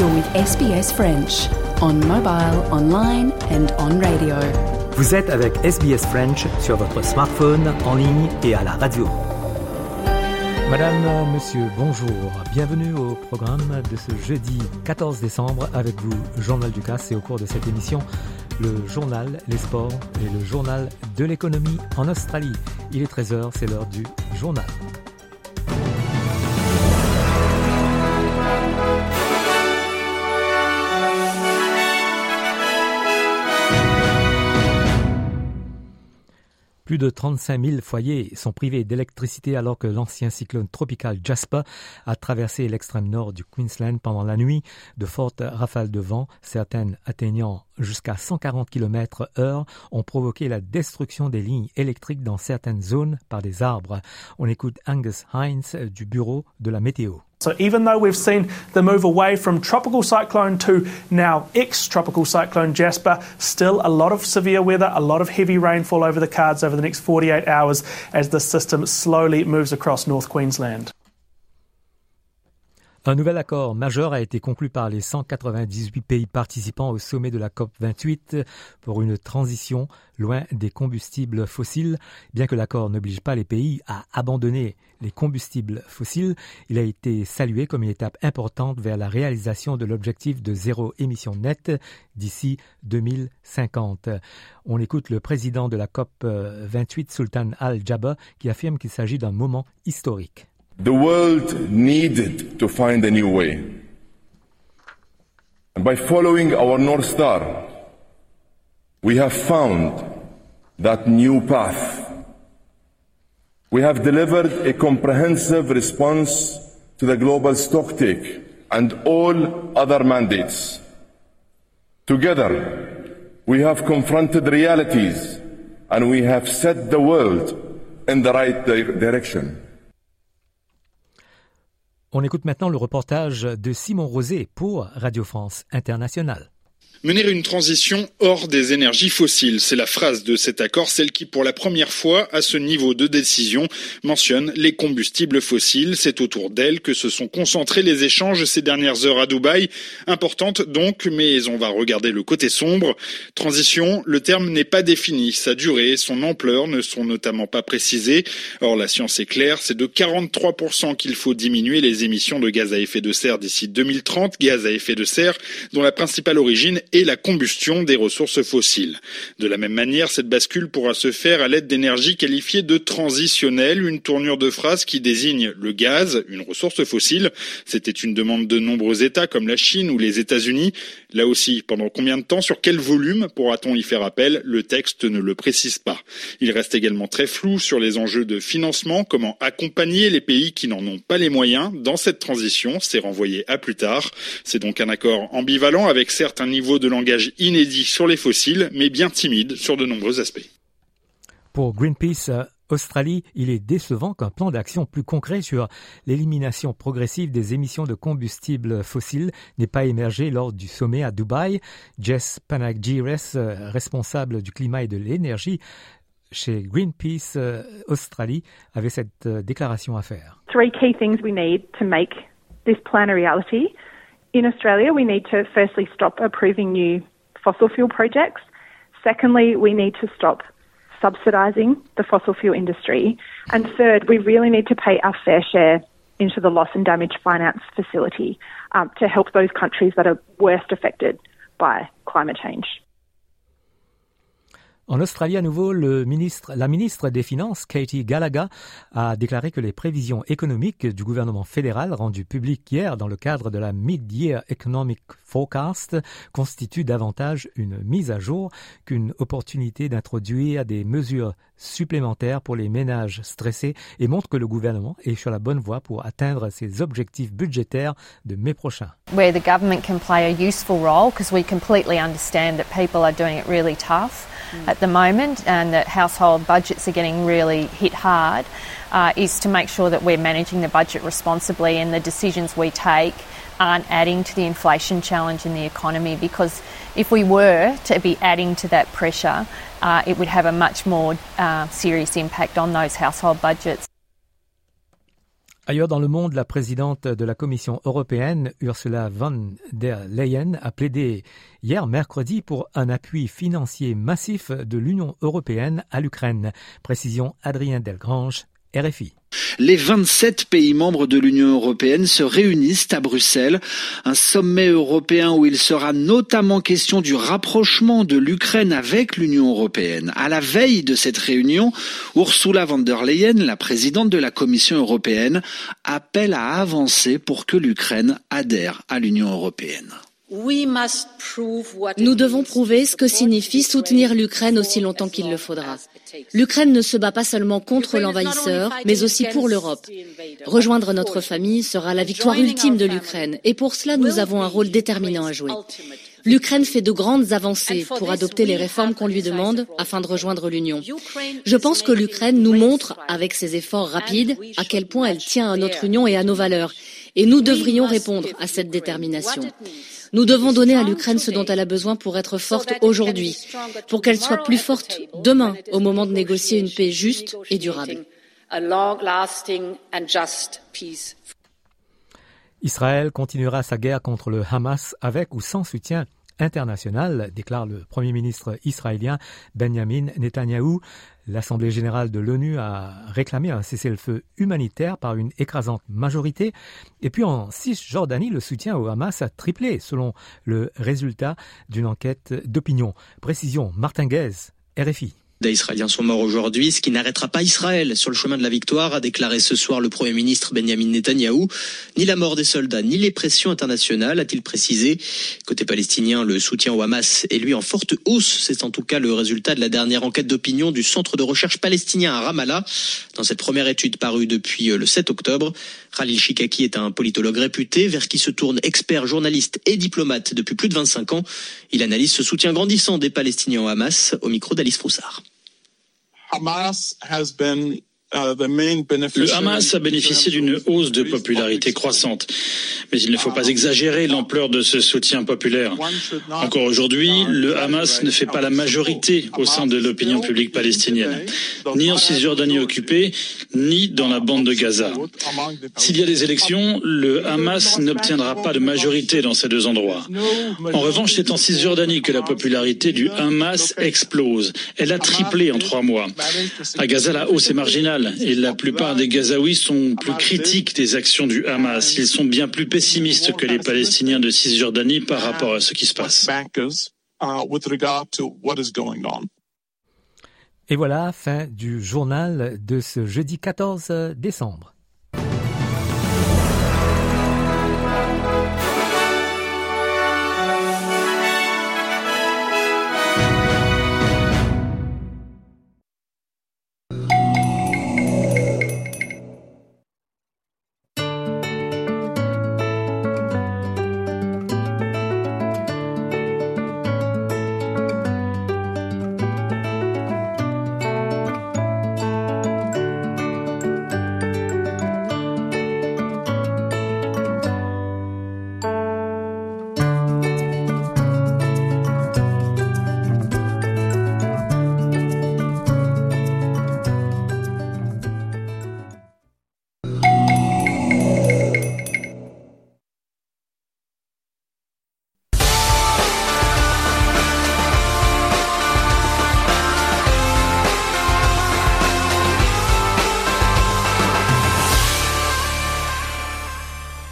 You're with SBS French on mobile, online and on radio. Vous êtes avec SBS French sur votre smartphone, en ligne et à la radio. Madame, Monsieur, bonjour. Bienvenue au programme de ce jeudi 14 décembre avec vous, Journal du Casse et au cours de cette émission, le journal, les sports et le journal de l'économie en Australie. Il est 13h, c'est l'heure du journal. Plus de 35 000 foyers sont privés d'électricité alors que l'ancien cyclone tropical Jasper a traversé l'extrême nord du Queensland pendant la nuit. De fortes rafales de vent, certaines atteignant jusqu'à 140 km heure, ont provoqué la destruction des lignes électriques dans certaines zones par des arbres. On écoute Angus Hines du bureau de la météo. So even though we've seen the move away from tropical cyclone to now ex-tropical cyclone Jasper, still a lot of severe weather, a lot of heavy rainfall over the cards over the next 48 hours as the system slowly moves across North Queensland. Un nouvel accord majeur a été conclu par les 198 pays participants au sommet de la COP28 pour une transition loin des combustibles fossiles. Bien que l'accord n'oblige pas les pays à abandonner les combustibles fossiles, il a été salué comme une étape importante vers la réalisation de l'objectif de zéro émission nette d'ici 2050. On écoute le président de la COP28, Sultan Al-Jabba, qui affirme qu'il s'agit d'un moment historique. The world needed to find a new way. And by following our North Star, we have found that new path. We have delivered a comprehensive response to the global stocktake and all other mandates. Together, we have confronted realities and we have set the world in the right di- direction. On écoute maintenant le reportage de Simon Rosé pour Radio France Internationale. Mener une transition hors des énergies fossiles, c'est la phrase de cet accord, celle qui pour la première fois à ce niveau de décision mentionne les combustibles fossiles. C'est autour d'elle que se sont concentrés les échanges ces dernières heures à Dubaï. Importante donc, mais on va regarder le côté sombre. Transition, le terme n'est pas défini. Sa durée, son ampleur ne sont notamment pas précisées. Or, la science est claire, c'est de 43% qu'il faut diminuer les émissions de gaz à effet de serre d'ici 2030, gaz à effet de serre dont la principale origine et la combustion des ressources fossiles. De la même manière, cette bascule pourra se faire à l'aide d'énergies qualifiées de transitionnelles, une tournure de phrase qui désigne le gaz, une ressource fossile. C'était une demande de nombreux États comme la Chine ou les États-Unis. Là aussi, pendant combien de temps, sur quel volume pourra-t-on y faire appel? Le texte ne le précise pas. Il reste également très flou sur les enjeux de financement, comment accompagner les pays qui n'en ont pas les moyens dans cette transition. C'est renvoyé à plus tard. C'est donc un accord ambivalent avec certes un niveau de langage inédit sur les fossiles, mais bien timide sur de nombreux aspects. Pour Greenpeace Australie, il est décevant qu'un plan d'action plus concret sur l'élimination progressive des émissions de combustibles fossiles n'ait pas émergé lors du sommet à Dubaï. Jess Panagires, euh, responsable du climat et de l'énergie chez Greenpeace euh, Australie, avait cette euh, déclaration à faire. three key things we need to make this plan a reality. In Australia, we need to firstly stop approving new fossil fuel projects. Secondly, we need to stop subsidising the fossil fuel industry. And third, we really need to pay our fair share into the loss and damage finance facility um, to help those countries that are worst affected by climate change. En Australie, à nouveau, la ministre des Finances, Katie Gallagher, a déclaré que les prévisions économiques du gouvernement fédéral rendues publiques hier dans le cadre de la Mid-Year Economic Forecast constituent davantage une mise à jour qu'une opportunité d'introduire des mesures supplémentaires pour les ménages stressés et montrent que le gouvernement est sur la bonne voie pour atteindre ses objectifs budgétaires de mai prochain. Where the government can play a useful role because we completely understand that people are doing it really tough. At the moment and that household budgets are getting really hit hard uh, is to make sure that we're managing the budget responsibly and the decisions we take aren't adding to the inflation challenge in the economy because if we were to be adding to that pressure, uh, it would have a much more uh, serious impact on those household budgets. Ailleurs dans le monde, la présidente de la Commission européenne, Ursula von der Leyen, a plaidé hier mercredi pour un appui financier massif de l'Union européenne à l'Ukraine. Précision Adrien Delgrange, RFI. Les 27 pays membres de l'Union européenne se réunissent à Bruxelles, un sommet européen où il sera notamment question du rapprochement de l'Ukraine avec l'Union européenne. À la veille de cette réunion, Ursula von der Leyen, la présidente de la Commission européenne, appelle à avancer pour que l'Ukraine adhère à l'Union européenne. Nous devons prouver ce que signifie soutenir l'Ukraine aussi longtemps qu'il le faudra. L'Ukraine ne se bat pas seulement contre l'envahisseur, mais aussi pour l'Europe. Rejoindre notre famille sera la victoire ultime de l'Ukraine, et pour cela nous avons un rôle déterminant à jouer. L'Ukraine fait de grandes avancées pour adopter les réformes qu'on lui demande afin de rejoindre l'Union. Je pense que l'Ukraine nous montre, avec ses efforts rapides, à quel point elle tient à notre Union et à nos valeurs, et nous devrions répondre à cette détermination. Nous devons donner à l'Ukraine ce dont elle a besoin pour être forte aujourd'hui, pour qu'elle soit plus forte demain au moment de négocier une paix juste et durable. Israël continuera sa guerre contre le Hamas avec ou sans soutien international, déclare le Premier ministre israélien Benjamin Netanyahou. L'Assemblée générale de l'ONU a réclamé un cessez-le-feu humanitaire par une écrasante majorité. Et puis en Cisjordanie, le soutien au Hamas a triplé selon le résultat d'une enquête d'opinion. Précision Martin Guez, RFI. Des Israéliens sont morts aujourd'hui, ce qui n'arrêtera pas Israël sur le chemin de la victoire, a déclaré ce soir le Premier ministre Benjamin Netanyahou. Ni la mort des soldats, ni les pressions internationales, a-t-il précisé. Côté palestinien, le soutien au Hamas est lui en forte hausse. C'est en tout cas le résultat de la dernière enquête d'opinion du Centre de recherche palestinien à Ramallah. Dans cette première étude parue depuis le 7 octobre, Khalil Shikaki est un politologue réputé vers qui se tournent experts, journalistes et diplomates depuis plus de 25 ans. Il analyse ce soutien grandissant des Palestiniens au Hamas au micro d'Alice Froussard. Hamas has been Le Hamas a bénéficié d'une hausse de popularité croissante, mais il ne faut pas exagérer l'ampleur de ce soutien populaire. Encore aujourd'hui, le Hamas ne fait pas la majorité au sein de l'opinion publique palestinienne, ni en Cisjordanie occupée, ni dans la bande de Gaza. S'il y a des élections, le Hamas n'obtiendra pas de majorité dans ces deux endroits. En revanche, c'est en Cisjordanie que la popularité du Hamas explose. Elle a triplé en trois mois. À Gaza, la hausse est marginale et la plupart des Gazaouis sont plus critiques des actions du Hamas. Ils sont bien plus pessimistes que les Palestiniens de Cisjordanie par rapport à ce qui se passe. Et voilà, fin du journal de ce jeudi 14 décembre.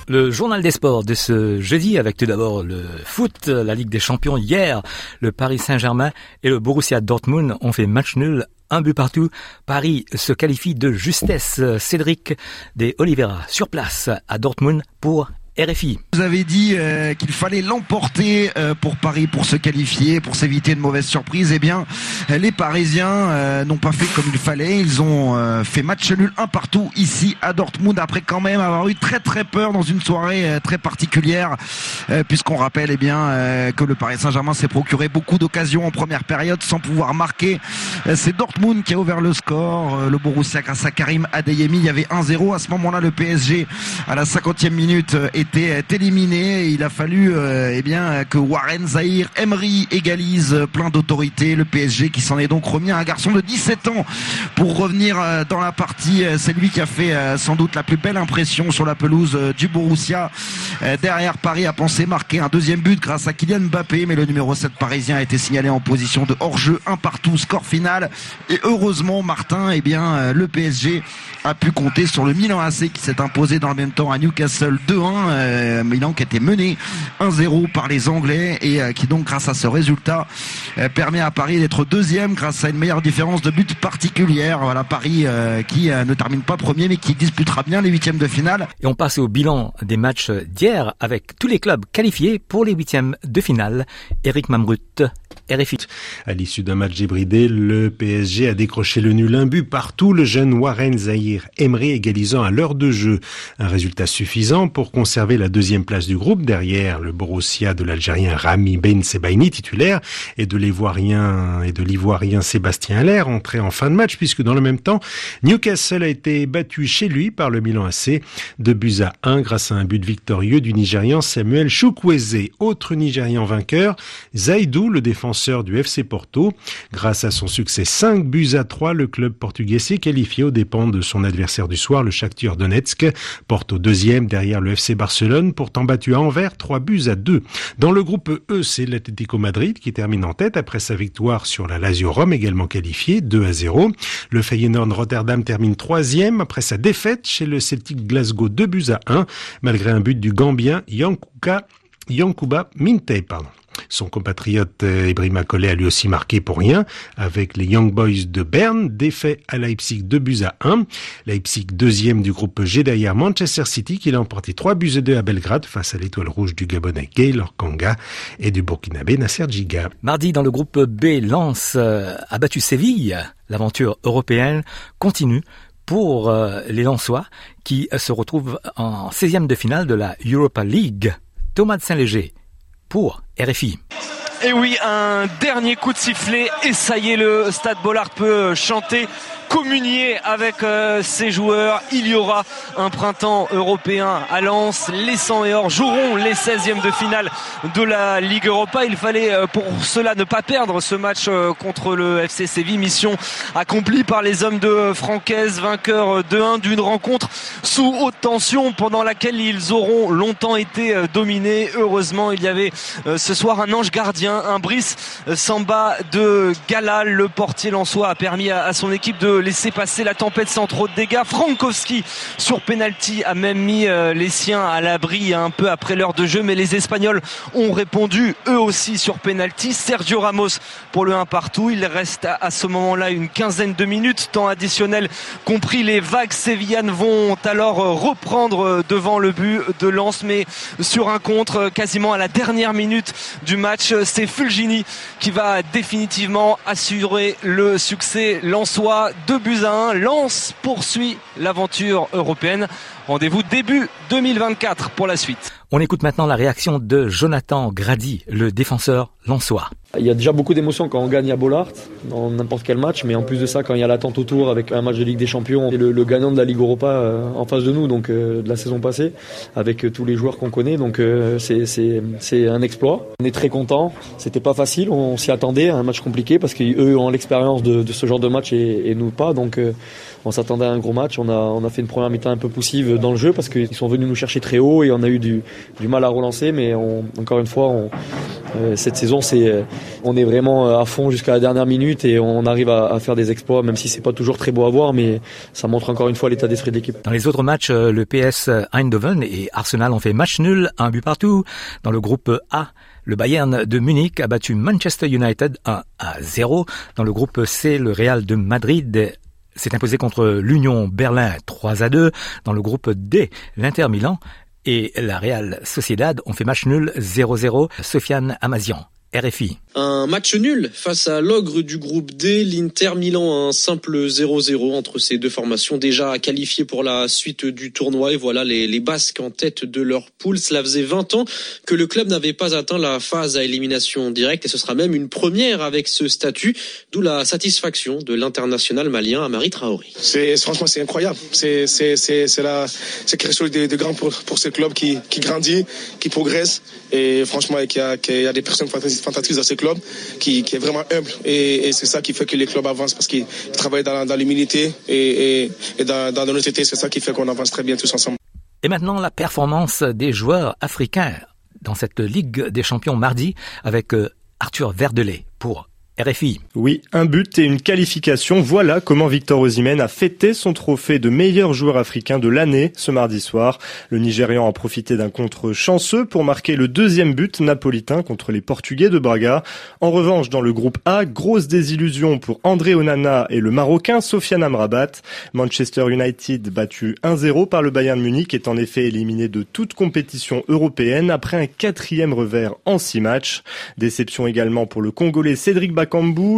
Le journal des sports de ce jeudi avec tout d'abord le foot, la Ligue des Champions hier, le Paris Saint-Germain et le Borussia Dortmund ont fait match nul un but partout. Paris se qualifie de justesse. Cédric des Oliveira sur place à Dortmund pour Vous avez dit euh, qu'il fallait l'emporter euh, pour Paris pour se qualifier, pour s'éviter de mauvaises surprises. Eh bien, les Parisiens euh, n'ont pas fait comme il fallait. Ils ont fait match nul un partout ici à Dortmund après quand même avoir eu très très peur dans une soirée très particulière, puisqu'on rappelle eh bien que le Paris Saint-Germain s'est procuré beaucoup d'occasions en première période sans pouvoir marquer. C'est Dortmund qui a ouvert le score. le Borussia grâce à Karim Adeyemi, il y avait 1-0 à ce moment-là. Le PSG à la 50e minute était éliminé. Il a fallu euh, eh bien que Warren Zahir Emery égalise plein d'autorité. Le PSG qui s'en est donc remis à un garçon de 17 ans pour revenir euh, dans la partie. Euh, c'est lui qui a fait sans doute la plus belle impression sur la pelouse du Borussia. Derrière Paris a pensé marquer un deuxième but grâce à Kylian Mbappé, mais le numéro 7 parisien a été signalé en position de hors-jeu, un partout, score final. Et heureusement, Martin, eh bien, le PSG a pu compter sur le Milan AC qui s'est imposé dans le même temps à Newcastle 2-1. Euh, Milan qui était mené 1-0 par les Anglais et euh, qui donc grâce à ce résultat euh, permet à Paris d'être deuxième grâce à une meilleure différence de but particulière. Voilà Paris qui ne termine pas premier mais qui disputera bien les huitièmes de finale. Et on passe au bilan des matchs d'hier avec tous les clubs qualifiés pour les huitièmes de finale. Eric Mamrut, RFI. À l'issue d'un match débridé, le PSG a décroché le nul un but partout. Le jeune Warren Zahir Emery égalisant à l'heure de jeu. Un résultat suffisant pour conserver la deuxième place du groupe derrière le Borussia de l'Algérien Rami Ben Sebaini titulaire et de l'Ivoirien et de l'Ivoirien Sébastien Aller entré en fin de match puisque dans le même temps Newcastle a été battu chez lui par le Milan AC de buts à 1 grâce à un but victorieux du Nigérian Samuel Chukwueze. Autre Nigérian vainqueur, Zaidou, le défenseur du FC Porto. Grâce à son succès 5 buts à 3, le club portugais s'est qualifié aux dépens de son adversaire du soir, le Shakhtar Donetsk. Porto deuxième derrière le FC Barcelone pourtant battu à Anvers 3 buts à 2. Dans le groupe E, c'est l'Atlético Madrid qui termine en tête après sa victoire sur la Lazio Rome, également qualifiée, 2 à 0. Le Feyenoord Rotterdam termine troisième après sa défaite chez le Celtic Glasgow 2 buts à 1, malgré un but du Gambien Yankuba, Yankuba Minte. Pardon. Son compatriote euh, Ibrahima Collet a lui aussi marqué pour rien avec les Young Boys de Berne, défait à Leipzig 2 buts à 1. Leipzig deuxième du groupe G derrière Manchester City qui l'a emporté 3 buts à 2 à Belgrade face à l'étoile rouge du Gabonais Gaylor Kanga et du Burkinabé Nasser Giga. Mardi dans le groupe B, Lens euh, a battu Séville. L'aventure européenne continue pour euh, les Lensois qui se retrouvent en 16e de finale de la Europa League. Thomas de Saint-Léger pour RFI. Et oui, un dernier coup de sifflet et ça y est, le Stade Bollard peut chanter communier avec euh, ses joueurs. Il y aura un printemps européen à Lens. Les 100 et or joueront les 16e de finale de la Ligue Europa. Il fallait euh, pour cela ne pas perdre ce match euh, contre le FC Séville. Mission accomplie par les hommes de Francaise, vainqueurs 2-1 d'une rencontre sous haute tension pendant laquelle ils auront longtemps été dominés. Heureusement, il y avait ce soir un ange gardien, un Brice Samba de Galal. Le portier lensois a permis à son équipe de laisser passer la tempête sans trop de dégâts. Frankowski sur penalty a même mis euh, les siens à l'abri un peu après l'heure de jeu, mais les Espagnols ont répondu eux aussi sur penalty. Sergio Ramos pour le 1 partout. Il reste à, ce moment-là une quinzaine de minutes, temps additionnel compris. Les vagues sévillanes vont alors euh, reprendre euh, devant le but de Lens, mais sur un contre quasiment à la dernière minute du match, c'est Fulgini qui va définitivement assurer le succès lensois 2 buts à 1. Lens poursuit l'aventure européenne. Rendez-vous début 2024 pour la suite. On écoute maintenant la réaction de Jonathan Grady, le défenseur lensois. Il y a déjà beaucoup d'émotions quand on gagne à Bollard, dans n'importe quel match, mais en plus de ça, quand il y a l'attente autour avec un match de Ligue des Champions et le, gagnant de la Ligue Europa euh, en face de nous, donc euh, de la saison passée, avec euh, tous les joueurs qu'on connaît, donc c'est un exploit. On est très content. C'était pas facile, on s'y attendait, un match compliqué parce qu'eux ont l'expérience de, ce genre de match et, et nous pas, donc on s'attendait à un gros match. On a, on a fait une première mi-temps un peu poussive dans le jeu parce qu'ils sont venus nous chercher très haut et on a eu du, du mal à relancer. Mais encore une fois, on, euh, cette saison, c'est, euh, on est vraiment à fond jusqu'à la dernière minute et on arrive à, à faire des exploits, même si c'est pas toujours très beau à voir, mais ça montre encore une fois l'état d'esprit de l'équipe. Dans les autres matchs, le PS Eindhoven et Arsenal ont fait match nul, un but partout. Dans le groupe A, le Bayern de Munich a battu Manchester United 1 à 0. Dans le groupe C, le Real de Madrid s'est imposé contre l'Union Berlin 3 à 2. Dans le groupe D, l'Inter Milan et la Real Sociedad ont fait match nul 0-0. Sofiane Amazian, RFI. Un match nul face à l'ogre du groupe D, l'Inter Milan, un simple 0-0 entre ces deux formations déjà qualifiées pour la suite du tournoi. Et voilà les, les, Basques en tête de leur poule. Cela faisait 20 ans que le club n'avait pas atteint la phase à élimination directe et ce sera même une première avec ce statut, d'où la satisfaction de l'international malien Amari Traoré. C'est, franchement, c'est incroyable. C'est, c'est, c'est, c'est, la, c'est quelque chose de, de grand pour, pour ce club qui, qui grandit, qui progresse et franchement, qu'il y a, qu'il y a des personnes fantastiques dans ce club qui, est vraiment humble. Et, c'est ça qui fait que les clubs avancent parce qu'ils travaillent dans, l'humilité et, dans, dans l'honnêteté. C'est ça qui fait qu'on avance très bien tous ensemble. Et maintenant, la performance des joueurs africains dans cette Ligue des champions mardi avec Arthur Verdelet pour Oui, un but et une qualification. Voilà comment Victor Osimhen a fêté son trophée de meilleur joueur africain de l'année ce mardi soir. Le Nigérian a profité d'un contre chanceux pour marquer le deuxième but napolitain contre les Portugais de Braga. En revanche, dans le groupe A, grosse désillusion pour André Onana et le Marocain Sofiane Amrabat. Manchester United battu 1-0 par le Bayern Munich est en effet éliminé de toute compétition européenne après un quatrième revers en six matchs. Déception également pour le Congolais Cédric Bak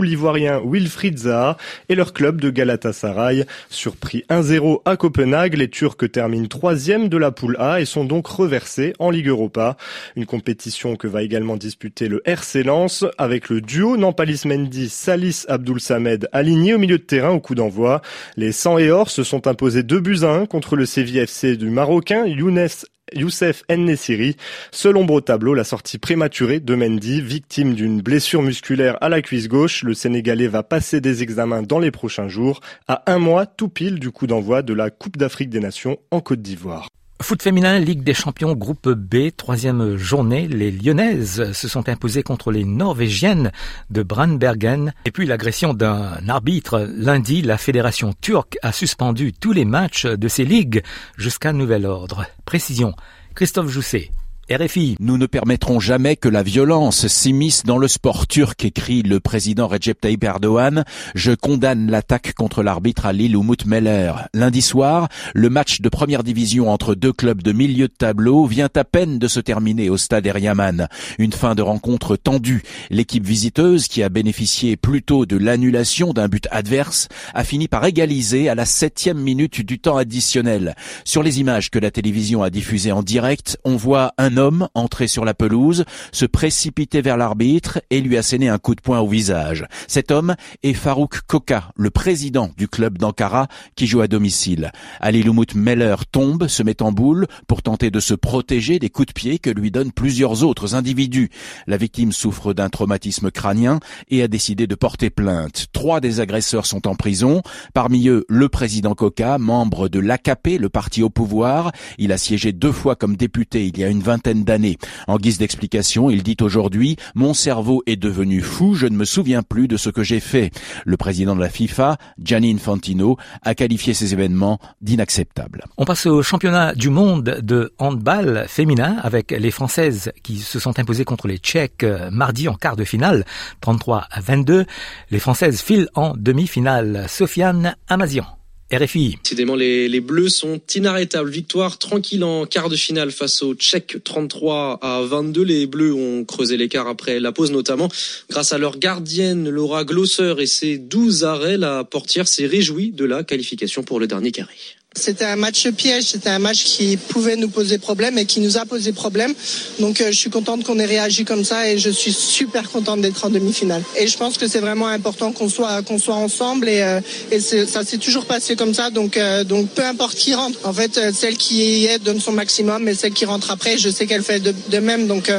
L'Ivoirien Wilfried Zaha et leur club de Galatasaray. Surpris 1-0 à Copenhague, les Turcs terminent troisième de la poule A et sont donc reversés en Ligue Europa. Une compétition que va également disputer le RC Lens avec le duo Nampalis Mendy, Salis Abdul Samed aligné au milieu de terrain au coup d'envoi. Les 100 et or se sont imposés 2 buts à 1 contre le CVFC du Marocain Younes Youssef Nessiri. Seul ombre au tableau, la sortie prématurée de Mendy, victime d'une blessure musculaire à la cuisse gauche. Le Sénégalais va passer des examens dans les prochains jours, à un mois tout pile du coup d'envoi de la Coupe d'Afrique des Nations en Côte d'Ivoire. Foot féminin, Ligue des champions, groupe B, troisième journée. Les Lyonnaises se sont imposées contre les Norvégiennes de Brandbergen. Et puis l'agression d'un arbitre. Lundi, la fédération turque a suspendu tous les matchs de ces ligues jusqu'à nouvel ordre. Précision. Christophe Jousset. RFI. Nous ne permettrons jamais que la violence s'immisce dans le sport turc, écrit le président Recep Tayyip Erdogan. Je condamne l'attaque contre l'arbitre Ali Umut Meller. Lundi soir, le match de première division entre deux clubs de milieu de tableau vient à peine de se terminer au stade Eriaman. Une fin de rencontre tendue. L'équipe visiteuse, qui a bénéficié plutôt de l'annulation d'un but adverse, a fini par égaliser à la septième minute du temps additionnel. Sur les images que la télévision a diffusées en direct, on voit un homme entré sur la pelouse, se précipiter vers l'arbitre et lui asséner un coup de poing au visage. Cet homme est Farouk Koka, le président du club d'Ankara qui joue à domicile. Ali Lumut Meller tombe, se met en boule pour tenter de se protéger des coups de pied que lui donnent plusieurs autres individus. La victime souffre d'un traumatisme crânien et a décidé de porter plainte. Trois des agresseurs sont en prison, parmi eux le président Koka, membre de l'AKP, le parti au pouvoir. Il a siégé deux fois comme député il y a une vingtaine d'années. En guise d'explication, il dit aujourd'hui « Mon cerveau est devenu fou, je ne me souviens plus de ce que j'ai fait ». Le président de la FIFA, Gianni Infantino, a qualifié ces événements d'inacceptables. On passe au championnat du monde de handball féminin avec les Françaises qui se sont imposées contre les Tchèques mardi en quart de finale, 33 à 22. Les Françaises filent en demi-finale. Sofiane Amazian. RFI. Décidément, les, les Bleus sont inarrêtables. Victoire tranquille en quart de finale face aux Tchèques 33 à 22. Les Bleus ont creusé l'écart après la pause notamment. Grâce à leur gardienne Laura Glosser et ses 12 arrêts, la portière s'est réjouie de la qualification pour le dernier carré. C'était un match piège, c'était un match qui pouvait nous poser problème et qui nous a posé problème. Donc euh, je suis contente qu'on ait réagi comme ça et je suis super contente d'être en demi-finale. Et je pense que c'est vraiment important qu'on soit qu'on soit ensemble et, euh, et ça s'est toujours passé comme ça. Donc euh, donc peu importe qui rentre, en fait celle qui est donne son maximum et celle qui rentre après, je sais qu'elle fait de, de même. Donc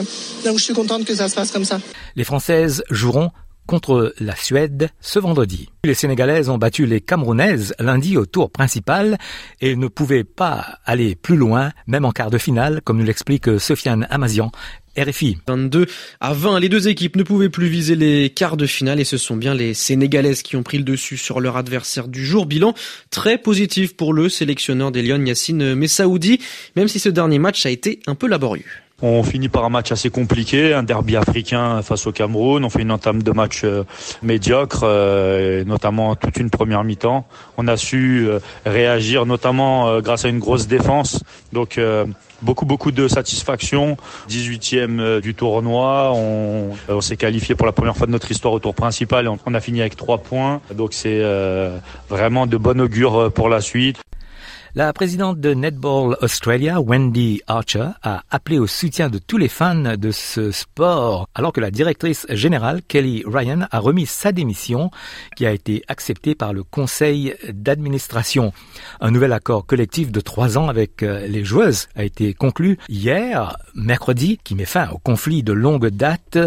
donc je suis contente que ça se passe comme ça. Les Françaises joueront contre la Suède ce vendredi. Les Sénégalaises ont battu les Camerounaises lundi au tour principal et ne pouvaient pas aller plus loin, même en quart de finale, comme nous l'explique Sofiane Amazian, RFI. 22 à 20, les deux équipes ne pouvaient plus viser les quarts de finale et ce sont bien les Sénégalaises qui ont pris le dessus sur leur adversaire du jour. Bilan très positif pour le sélectionneur des Lyon, Yassine Messaoudi, même si ce dernier match a été un peu laborieux. On finit par un match assez compliqué, un derby africain face au Cameroun. On fait une entame de match euh, médiocre, euh, notamment toute une première mi-temps. On a su euh, réagir, notamment grâce à une grosse défense. Donc beaucoup beaucoup de satisfaction. 18e du tournoi, on, s'est qualifié pour la première fois de notre histoire au tour principal on, a fini avec trois points. Donc c'est vraiment de bon augure pour la suite. La présidente de Netball Australia, Wendy Archer, a appelé au soutien de tous les fans de ce sport, alors que la directrice générale, Kelly Ryan, a remis sa démission, qui a été acceptée par le conseil d'administration. Un nouvel accord collectif de trois ans avec euh, les joueuses a été conclu hier, mercredi, qui met fin au conflit de longue date.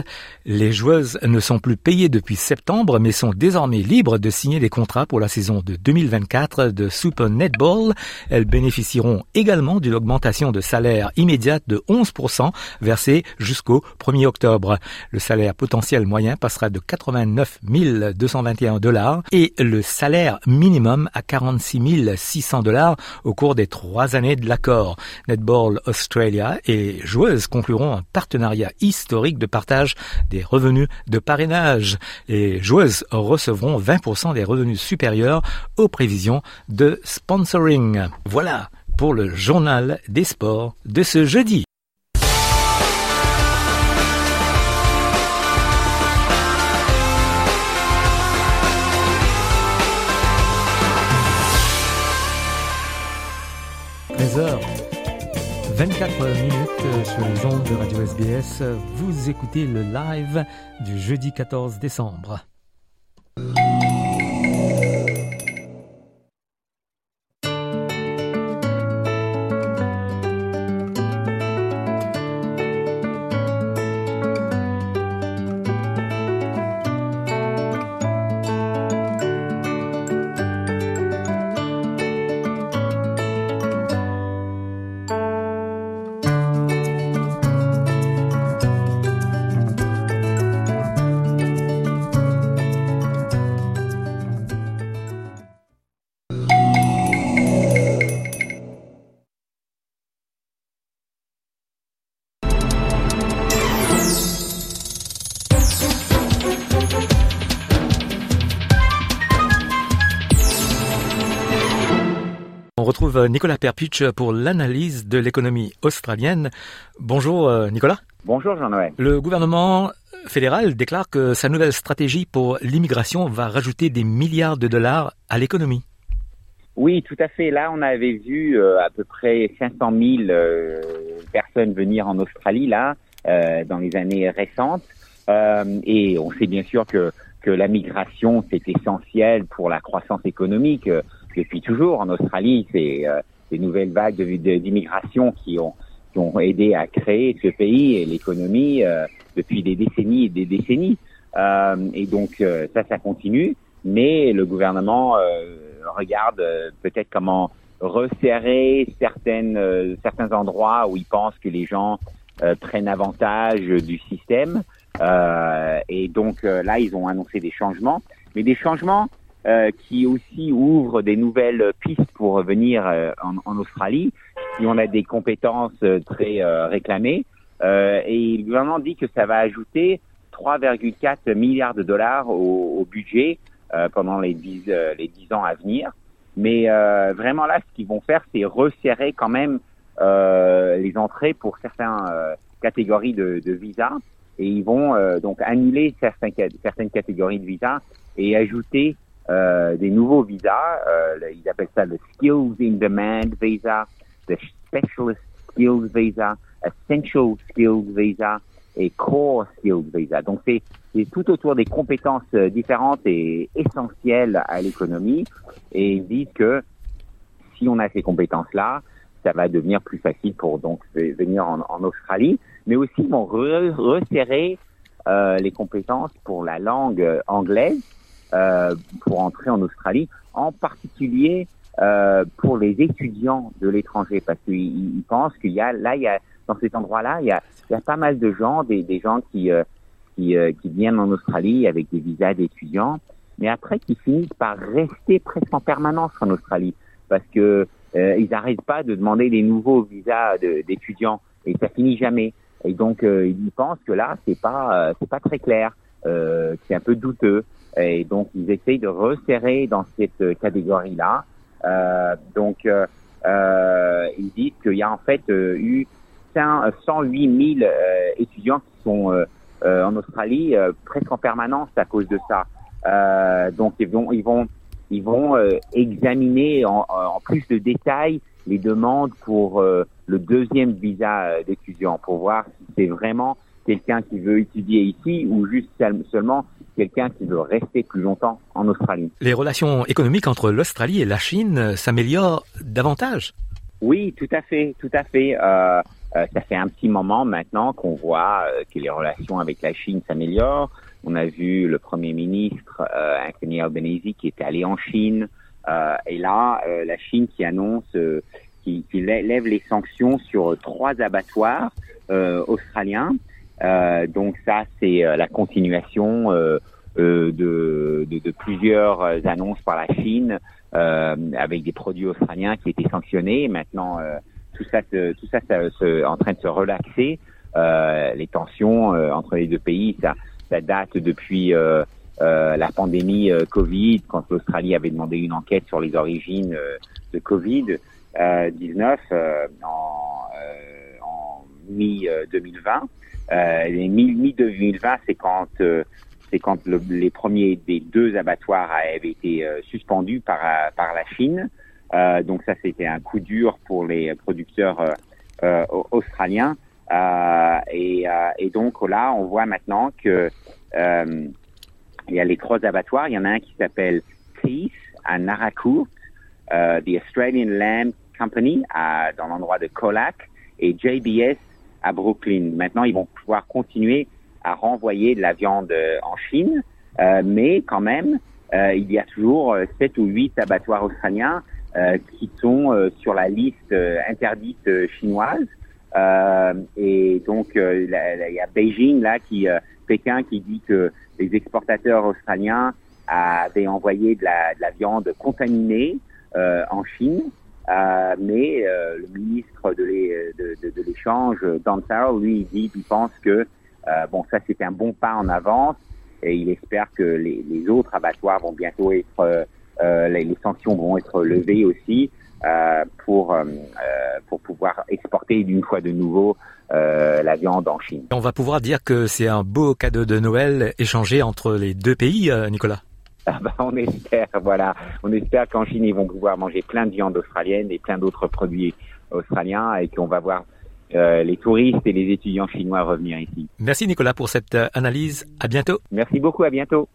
Les joueuses ne sont plus payées depuis septembre, mais sont désormais libres de signer des contrats pour la saison de 2024 de Super Netball elles bénéficieront également d'une augmentation de salaire immédiate de 11% versée jusqu'au 1er octobre. Le salaire potentiel moyen passera de 89 221 dollars et le salaire minimum à 46 600 dollars au cours des trois années de l'accord. Netball Australia et joueuses concluront un partenariat historique de partage des revenus de parrainage. Les joueuses recevront 20% des revenus supérieurs aux prévisions de sponsoring. Voilà pour le journal des sports de ce jeudi. h 24 minutes sur les ondes de Radio SBS. Vous écoutez le live du jeudi 14 décembre. Nicolas Perpich pour l'analyse de l'économie australienne. Bonjour euh, Nicolas. Bonjour Jean-Noël. Le gouvernement fédéral déclare que sa nouvelle stratégie pour l'immigration va rajouter des milliards de dollars à l'économie. Oui, tout à fait. Là, on avait vu euh, à peu près 500 000 euh, personnes venir en Australie là dans les années récentes, et on sait bien sûr que que la migration c'est essentiel pour la croissance économique depuis toujours en Australie, c'est euh, des nouvelles vagues d'immigration qui ont, qui ont aidé à créer ce pays et l'économie euh, depuis des décennies et des décennies. Euh, et donc ça, ça continue, mais le gouvernement regarde peut-être comment resserrer certaines, certains endroits où il pense que les gens prennent avantage du système. et donc là, ils ont annoncé des changements, mais des changements euh, qui aussi ouvre des nouvelles pistes pour venir euh, en, en, Australie, si on a des compétences euh, très réclamées. et le gouvernement dit que ça va ajouter 3,4 milliards de dollars au, au budget pendant les 10, les 10 ans à venir. Mais vraiment là, ce qu'ils vont faire, c'est resserrer quand même les entrées pour certaines catégories de, de visas. Et ils vont donc annuler certaines, certaines catégories de visas et ajouter euh, des nouveaux visas. Euh, ils appellent ça le Skills in Demand Visa, le Specialist Skills Visa, Essential Skills Visa et Core Skills Visa. Donc c'est tout autour des compétences euh, différentes et essentielles à l'économie. Et ils disent que si on a ces compétences-là, ça va devenir plus facile pour donc venir en, Australie, mais aussi vont resserrer les compétences pour la langue anglaise pour entrer en Australie, en particulier pour les étudiants de l'étranger, parce qu'ils pensent qu'il y a là, il y a dans cet endroit-là, il y a, pas mal de gens, des, gens qui qui, qui viennent en Australie avec des visas d'étudiants, mais après qui finissent par rester presque en permanence en Australie, parce que euh, ils n'arrêtent pas de demander des nouveaux visas d'étudiants et ça finit jamais. Et donc euh, ils pensent que là c'est pas euh, c'est pas très clair, euh, c'est un peu douteux et donc ils essayent de resserrer dans cette catégorie là. donc ils disent qu'il y a en fait eu 108 000 étudiants qui sont en Australie presque en permanence à cause de ça. donc ils vont ils vont ils vont euh, examiner en, en, plus de détails les demandes pour euh, le deuxième visa euh, d'étudiant pour voir si c'est vraiment quelqu'un qui veut étudier ici ou juste seulement quelqu'un qui veut rester plus longtemps en Australie. Les relations économiques entre l'Australie et la Chine s'améliorent davantage Oui, tout à fait, tout à fait. Euh, ça fait un petit moment maintenant qu'on voit que les relations avec la Chine s'améliorent. On a vu le Premier ministre euh, Anthony Albanese qui était allé en Chine. Euh, et là, euh, la Chine qui annonce, euh, qui, qui, lève les sanctions sur trois abattoirs australiens. Donc ça, c'est la continuation de, de, de, plusieurs annonces par la Chine avec des produits australiens qui étaient sanctionnés. Maintenant, tout ça, tout ça, ça, ça, en train de se relaxer. les tensions entre les deux pays, ça ça date depuis euh, euh, la pandémie euh, Covid, quand l'Australie avait demandé une enquête sur les origines de Covid 19 en, en mi 2020. Mi 2020, c'est quand c'est quand le, les premiers des deux abattoirs avaient été suspendus par par la Chine. Euh, donc ça, c'était un coup dur pour les producteurs euh, australiens. Euh, et, euh, et, donc là, on voit maintenant que euh, il y a les trois abattoirs. Il y en a un qui s'appelle Teeth à Naracoorte, euh, The Australian Lamb Company à, dans l'endroit de Colac et JBS à Brooklyn. Maintenant, ils vont pouvoir continuer à renvoyer de la viande en Chine, euh, mais quand même, euh, il y a toujours sept ou huit abattoirs australiens euh, qui sont sur la liste interdite chinoise. Euh, et donc, euh, il y a Beijing, là, qui, euh, Pékin, qui dit que les exportateurs australiens avaient envoyé de la viande contaminée en Chine. Euh, mais euh, le ministre de, l'échange, Dan Farrell, lui, il dit, il pense que euh, bon, ça c'est un bon pas en avance et il espère que les, autres abattoirs vont bientôt être, les, les, sanctions vont être levées aussi. Euh, pour, euh, euh, pour pouvoir exporter d'une fois de nouveau la viande en Chine. On va pouvoir dire que c'est un beau cadeau de Noël échangé entre les deux pays, Nicolas. Ah bah, on espère, voilà. On espère qu'en Chine, ils vont pouvoir manger plein de viande australienne et plein d'autres produits australiens et qu'on va voir euh, les touristes et les étudiants chinois revenir ici. Merci Nicolas pour cette analyse. À bientôt. Merci beaucoup. À bientôt.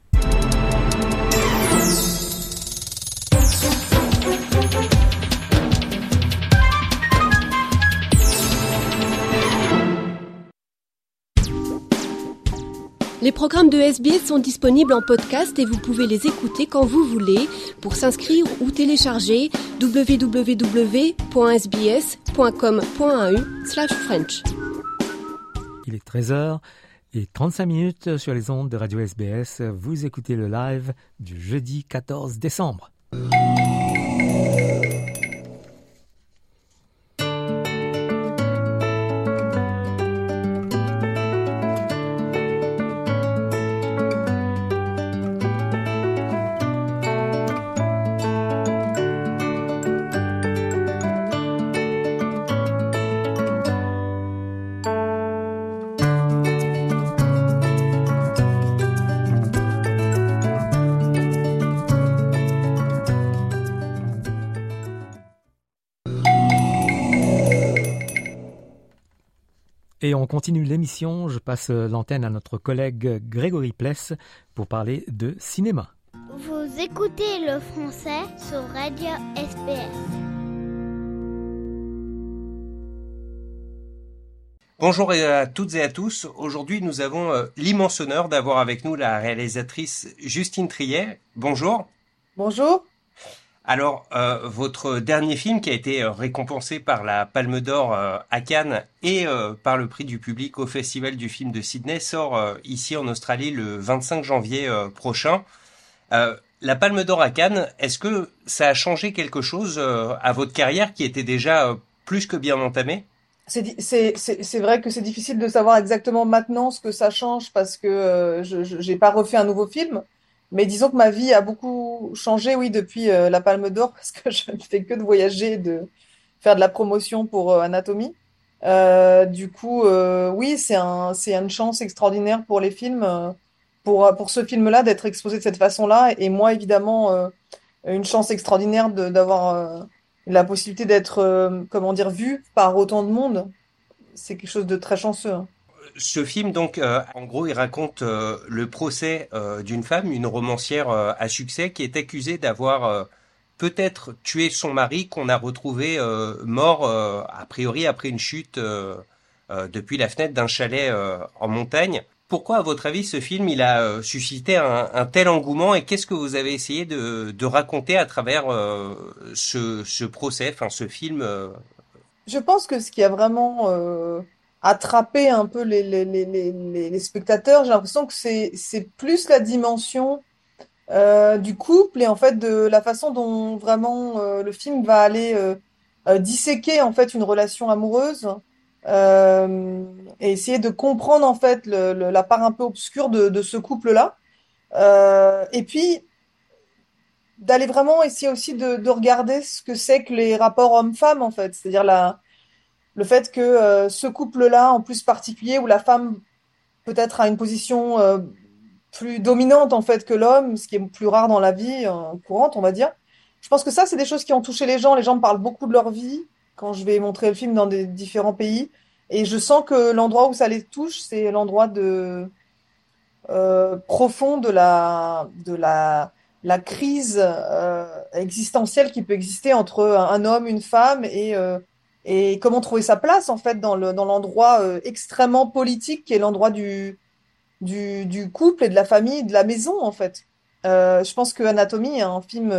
Les programmes de SBS sont disponibles en podcast et vous pouvez les écouter quand vous voulez. Pour s'inscrire ou télécharger, www.sbs.com.au/french. Il est 13h et 35 minutes sur les ondes de Radio SBS. Vous écoutez le live du jeudi 14 décembre. Et on continue l'émission. Je passe l'antenne à notre collègue Grégory Pless pour parler de cinéma. Vous écoutez le français sur Radio SPS. Bonjour à toutes et à tous. Aujourd'hui, nous avons euh, l'immense honneur d'avoir avec nous la réalisatrice Justine Triet. Bonjour. Bonjour. Alors, euh, votre dernier film qui a été euh, récompensé par la Palme d'Or à Cannes et par le prix du public au Festival du film de Sydney sort ici en Australie le 25 janvier prochain. la Palme d'Or à Cannes, est-ce que ça a changé quelque chose à votre carrière qui était déjà plus que bien entamée? C'est vrai que c'est difficile de savoir exactement maintenant ce que ça change parce que euh, je n'ai pas refait un nouveau film. Mais disons que ma vie a beaucoup changé, oui, depuis euh, la Palme d'Or, parce que je ne fais que de voyager, de faire de la promotion pour euh, Anatomie. du coup, oui, c'est un, c'est une chance extraordinaire pour les films, pour, ce film-là, d'être exposé de cette façon-là. Et moi, évidemment, une chance extraordinaire d'avoir la possibilité d'être, euh, comment dire, vu par autant de monde, c'est quelque chose de très chanceux. Hein. Ce film, donc, euh, en gros, il raconte euh, le procès d'une femme, une romancière à succès, qui est accusée d'avoir peut-être tué son mari, qu'on a retrouvé mort, a priori, après une chute depuis la fenêtre d'un chalet en montagne. Pourquoi, à votre avis, ce film il a euh, suscité un, tel engouement et qu'est-ce que vous avez essayé de, raconter à travers euh, ce, procès, enfin ce film euh? Je pense que ce qui a vraiment attrapé un peu les, spectateurs, j'ai l'impression que c'est plus la dimension du couple et en fait de la façon dont vraiment le film va aller disséquer en fait une relation amoureuse euh, et essayer de comprendre en fait la part un peu obscure de, ce couple-là. Euh, et puis d'aller vraiment essayer aussi de, de regarder ce que c'est que les rapports hommes-femmes en fait, c'est-à-dire la, le fait que euh, ce couple-là, en plus particulier, où la femme peut-être a une position euh, plus dominante en fait que l'homme, ce qui est plus rare dans la vie courante, on va dire. Je pense que ça, c'est des choses qui ont touché les gens. Les gens parlent beaucoup de leur vie quand je vais montrer le film dans des différents pays. Et je sens que l'endroit où ça les touche, c'est l'endroit de euh, profond de la de la la crise euh, existentielle qui peut exister entre un, homme, une femme et euh, et comment trouver sa place en fait dans le dans l'endroit euh, extrêmement politique qui est l'endroit du, du couple et de la famille, de la maison en fait. Euh, je pense que Anatomie est un film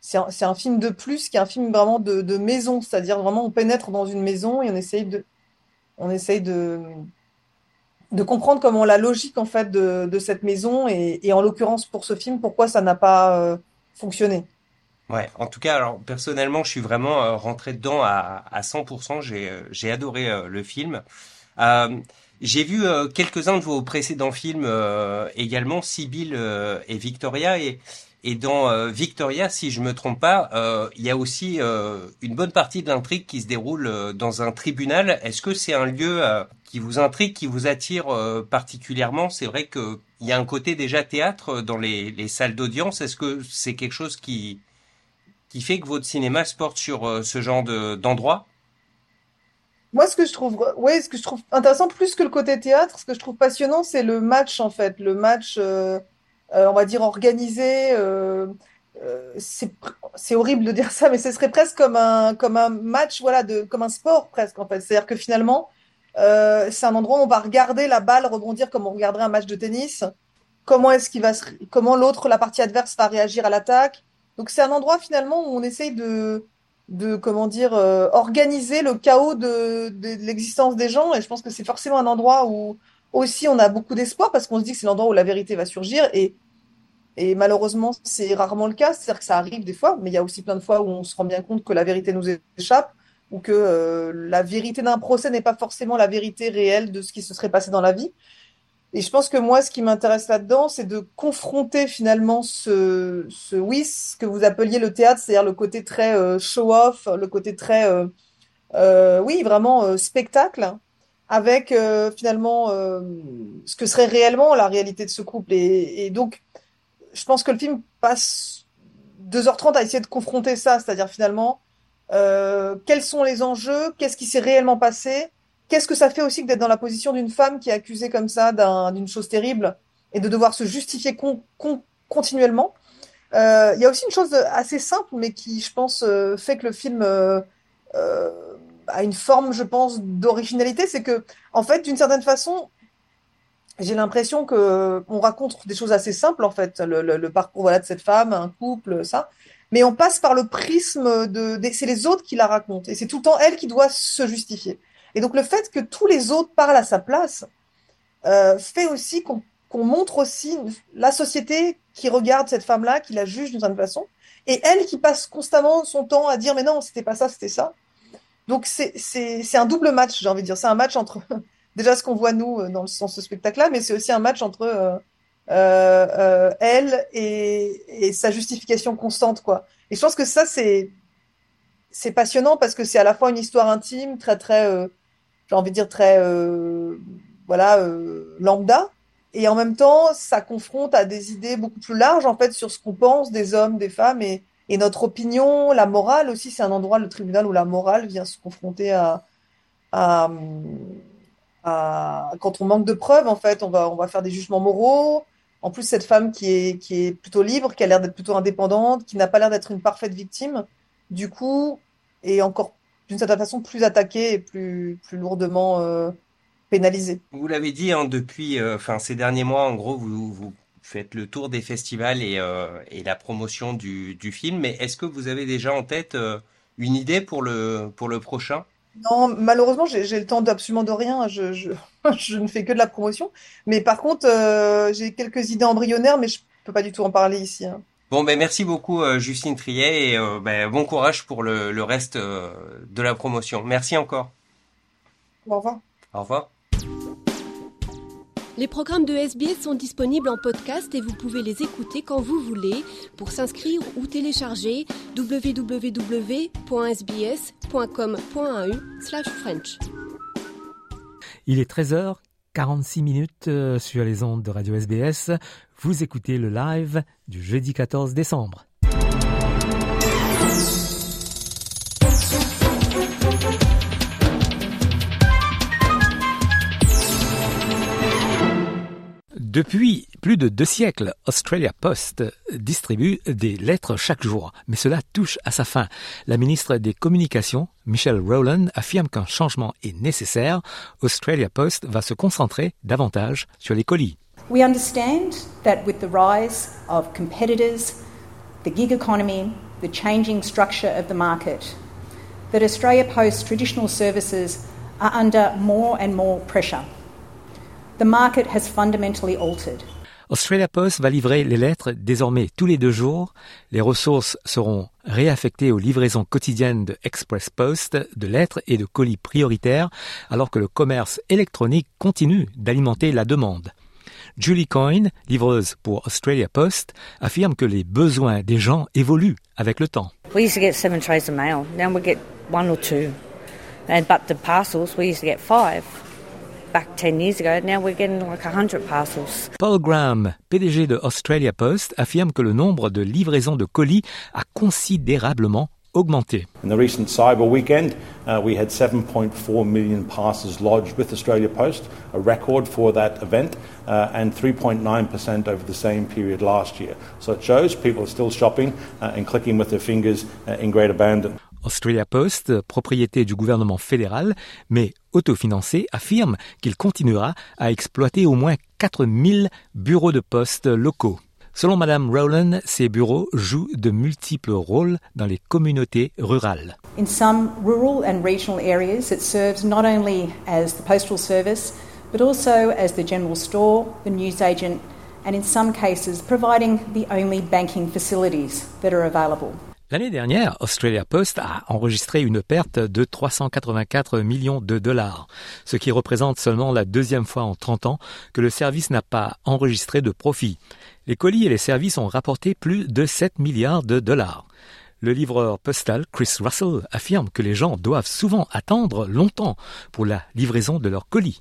c'est un, film de plus qui est un film vraiment de, maison, c'est-à-dire vraiment on pénètre dans une maison et on essaye de, on essaye de, de comprendre comment la logique en fait de, cette maison et, en l'occurrence pour ce film pourquoi ça n'a pas euh, fonctionné. Ouais, en tout cas, alors personnellement, je suis vraiment euh, rentré dedans à, à 100%. J'ai euh, j'ai adoré le film. j'ai vu quelques-uns de vos précédents films également, Sibyl et Victoria, et et dans euh, Victoria, si je me trompe pas, euh, il y a aussi euh, une bonne partie de l'intrigue qui se déroule dans un tribunal. Est-ce que c'est un lieu qui vous intrigue, qui vous attire particulièrement? C'est vrai qu'il y a un côté déjà théâtre dans les, les salles d'audience. Est-ce que c'est quelque chose qui qui fait que votre cinéma se porte sur ce genre d'endroit? Moi, ce que je trouve, ouais, ce que je trouve intéressant, plus que le côté théâtre, ce que je trouve passionnant, c'est le match en fait, le match euh, on va dire, organisé. Euh, euh, c'est horrible de dire ça, mais ce serait presque comme un, comme un match, voilà, de, comme un sport presque en fait. C'est-à-dire que finalement, c'est un endroit où on va regarder la balle rebondir comme on regarderait un match de tennis. Comment est-ce qu'il va, comment l'autre, la partie adverse va réagir à l'attaque? Donc c'est un endroit finalement où on essaye de, comment dire, organiser le chaos de, l'existence des gens. Et je pense que c'est forcément un endroit où aussi on a beaucoup d'espoir parce qu'on se dit que c'est l'endroit où la vérité va surgir et, et malheureusement c'est rarement le cas, c'est-à-dire que ça arrive des fois, mais il y a aussi plein de fois où on se rend bien compte que la vérité nous échappe ou que euh, la vérité d'un procès n'est pas forcément la vérité réelle de ce qui se serait passé dans la vie. Et je pense que moi, ce qui m'intéresse là-dedans, c'est de confronter finalement ce, ce, oui, ce que vous appeliez le théâtre, c'est-à-dire le côté très euh, show-off, le côté très, euh, oui, vraiment spectacle, avec euh, finalement euh, ce que serait réellement la réalité de ce couple. Et, donc, je pense que le film passe 2h30 à essayer de confronter ça, c'est-à-dire finalement, euh, quels sont les enjeux, qu'est-ce qui s'est réellement passé, qu'est-ce que ça fait aussi d'être dans la position d'une femme qui est accusée comme ça d'une chose terrible et de devoir se justifier continuellement? Il y a aussi une chose assez simple, mais qui, je pense, fait que le film a une forme, je pense, d'originalité. C'est que, en fait, d'une certaine façon, j'ai l'impression que on raconte des choses assez simples, en fait, le, parcours voilà, de cette femme, un couple, ça. Mais on passe par le prisme de, c'est les autres qui la racontent. Et c'est tout le temps elle qui doit se justifier. Et donc, le fait que tous les autres parlent à sa place euh, fait aussi qu'on montre aussi la société qui regarde cette femme-là, qui la juge d'une certaine façon, et elle qui passe constamment son temps à dire mais non, c'était pas ça, c'était ça. Donc c'est un double match, j'ai envie de dire. C'est un match entre déjà ce qu'on voit nous euh, dans, le, ce spectacle-là, mais c'est aussi un match entre euh, elle et, sa justification constante, quoi. Et je pense que ça c'est c'est passionnant parce que c'est à la fois une histoire intime, très très, j'ai envie de dire très voilà lambda, et en même temps, ça confronte à des idées beaucoup plus larges, en fait, sur ce qu'on pense des hommes, des femmes et, et notre opinion, la morale aussi. C'est un endroit, le tribunal, où la morale vient se confronter à, à, quand on manque de preuves, en fait, on va, on va faire des jugements moraux. En plus, cette femme qui est, qui est plutôt libre, qui a l'air d'être plutôt indépendante, qui n'a pas l'air d'être une parfaite victime, du coup, est encore d'une certaine façon plus attaquée et plus, plus lourdement euh, pénalisé. Vous l'avez dit, hein, depuis euh, enfin, ces derniers mois, en gros, vous, vous faites le tour des festivals et, euh, et la promotion du, du film. Mais est-ce que vous avez déjà en tête euh, une idée pour le, pour le prochain? Non, malheureusement, j'ai le temps d'absolument de rien. Je, je, je, ne fais que de la promotion. Mais par contre, j'ai quelques idées embryonnaires, mais je peux pas du tout en parler ici. Hein. Bon, ben merci beaucoup Justine Triet et ben, bon courage pour le, le reste de la promotion. Merci encore. Au revoir. Au revoir. Les programmes de SBS sont disponibles en podcast et vous pouvez les écouter quand vous voulez. Pour s'inscrire ou télécharger, www.sbs.com.au/french. Il est 13h46 minutes euh, sur les ondes de Radio SBS. Vous écoutez le live du jeudi 14 décembre. Depuis plus de deux siècles, Australia Post distribue des lettres chaque jour, mais cela touche à sa fin. La ministre des Communications, Michelle Rowland, affirme qu'un changement est nécessaire. Australia Post va se concentrer davantage sur les colis. We understand that with the rise of competitors, the gig economy, the changing structure of the market, that Australia Post traditional services are under more and more pressure. The market has fundamentally altered. Australia Post va livrer les lettres désormais tous les deux jours. Les ressources seront réaffectées aux livraisons quotidiennes de Express Post, de lettres et de colis prioritaires, alors que le commerce électronique continue d'alimenter la demande. Julie Coyne, livreuse pour Australia Post, affirme que les besoins des gens évoluent avec le temps. We used to get seven trays of mail. Now we get one or two. And but the parcels we used to get five. Paul Graham, PDG de Australia Post, affirme que le nombre de livraisons de colis a considérablement augmenté. In the recent cyber weekend, uh, we had 7.4 million parcels lodged with Australia Post, a record for that event, uh, and 3.9% over the same period last year. So it shows people are still shopping uh, and clicking with their fingers uh, in great abandon. Australia Post, propriété du gouvernement fédéral, mais autofinancé, affirme qu'il continuera à exploiter au moins 4000 bureaux de poste locaux. Selon Madame Rowland, ces bureaux jouent de multiples rôles dans les communautés rurales. In some rural and regional areas, it serves not only as the postal service, but also as the general store, the news agent, and in some cases providing the only banking facilities that are available. L'année dernière, Australia Post a enregistré une perte de 384 millions de dollars, ce qui représente seulement la deuxième fois en 30 ans que le service n'a pas enregistré de profit. Les colis et les services ont rapporté plus de 7 milliards de dollars. Le livreur postal Chris Russell affirme que les gens doivent souvent attendre longtemps pour la livraison de leurs colis.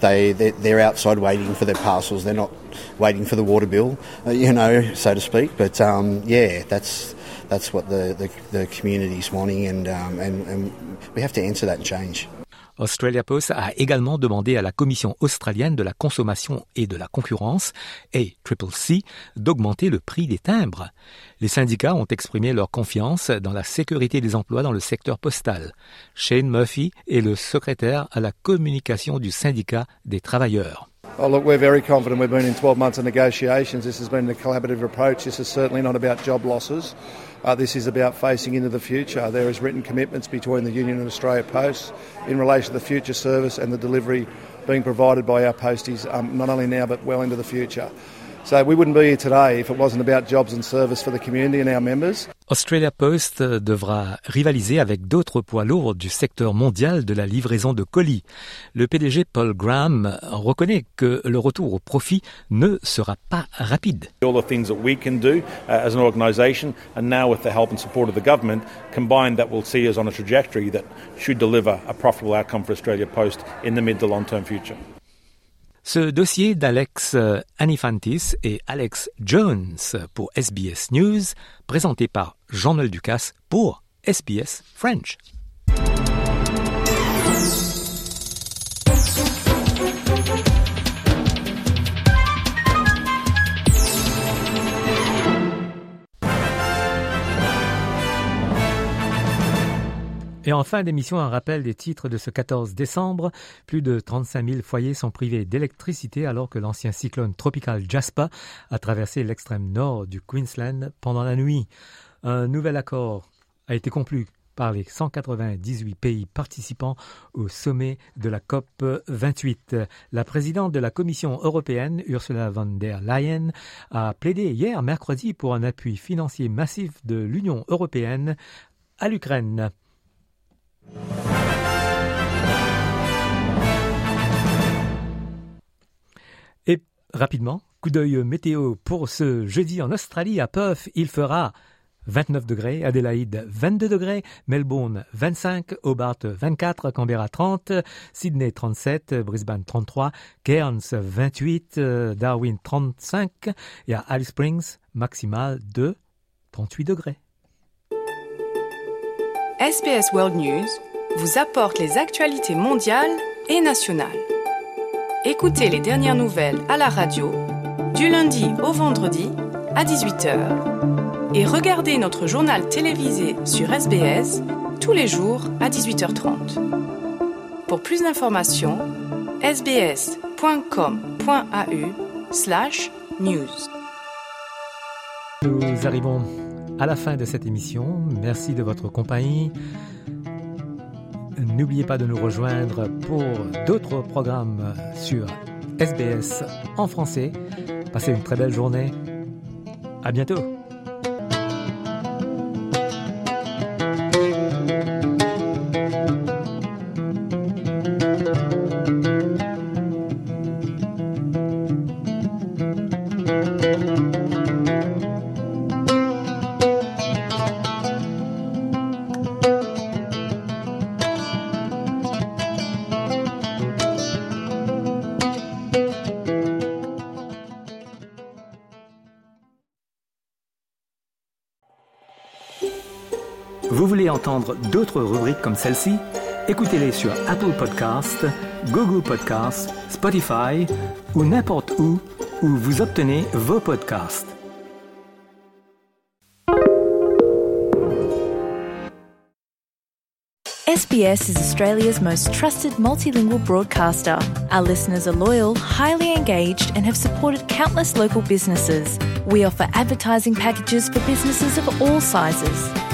They they're outside waiting for their parcels. They're not waiting for the water bill, uh, you know, so to speak. But um, yeah, that's that's what the the, the community's wanting, and, um, and and we have to answer that and change. Australia Post a également demandé à la Commission australienne de la consommation et de la concurrence, ACCC, d'augmenter le prix des timbres. Les syndicats ont exprimé leur confiance dans la sécurité des emplois dans le secteur postal. Shane Murphy est le secrétaire à la communication du syndicat des travailleurs. Oh, look, we're very confident. We've been in 12 months of negotiations. This has been a collaborative approach. This is certainly not about job losses. Uh, this is about facing into the future. There is written commitments between the Union and Australia Post in relation to the future service and the delivery being provided by our posties, um, not only now but well into the future. So we wouldn't be here today if it wasn't about jobs and service for the community and our members. Australia Post devra rivaliser avec d'autres poids lourds du secteur mondial de la livraison de colis. Le PDG Paul Graham reconnaît que le retour au profit ne sera pas rapide. All the things that we can do uh, as an organisation and now with the help and support of the government combined that will see us on a trajectory that should deliver a profitable outcome for Australia Post in the mid to long term future. Ce dossier d'Alex Anifantis et Alex Jones pour SBS News, présenté par Jean-Noël Ducasse pour SBS French. Et en fin d'émission, un rappel des titres de ce 14 décembre. Plus de 35 000 foyers sont privés d'électricité alors que l'ancien cyclone tropical Jasper a traversé l'extrême nord du Queensland pendant la nuit. Un nouvel accord a été conclu par les 198 pays participants au sommet de la COP 28. La présidente de la Commission européenne, Ursula von der Leyen, a plaidé hier mercredi pour un appui financier massif de l'Union européenne à l'Ukraine. Et rapidement, coup d'œil météo pour ce jeudi en Australie à Perth, il fera 29 degrés, Adélaïde 22 degrés, Melbourne 25, Hobart 24, Canberra 30, Sydney 37, Brisbane 33, Cairns 28, Darwin 35 et à Alice Springs maximal de 38 degrés. SBS World News vous apporte les actualités mondiales et nationales. Écoutez les dernières nouvelles à la radio du lundi au vendredi à 18h et regardez notre journal télévisé sur SBS tous les jours à 18h30. Pour plus d'informations, sbs.com.au slash news. Nous arrivons à la fin de cette émission. Merci de votre compagnie. N'oubliez pas de nous rejoindre pour d'autres programmes sur SBS en français. Passez une très belle journée. À bientôt. Entendre d'autres rubriques comme celle-ci Écoutez-les sur Apple Podcasts, Google Podcasts, Spotify ou n'importe où où vous obtenez vos podcasts. SBS is Australia's most trusted multilingual broadcaster. Our listeners are loyal, highly engaged, and have supported countless local businesses. We offer advertising packages for businesses of all sizes.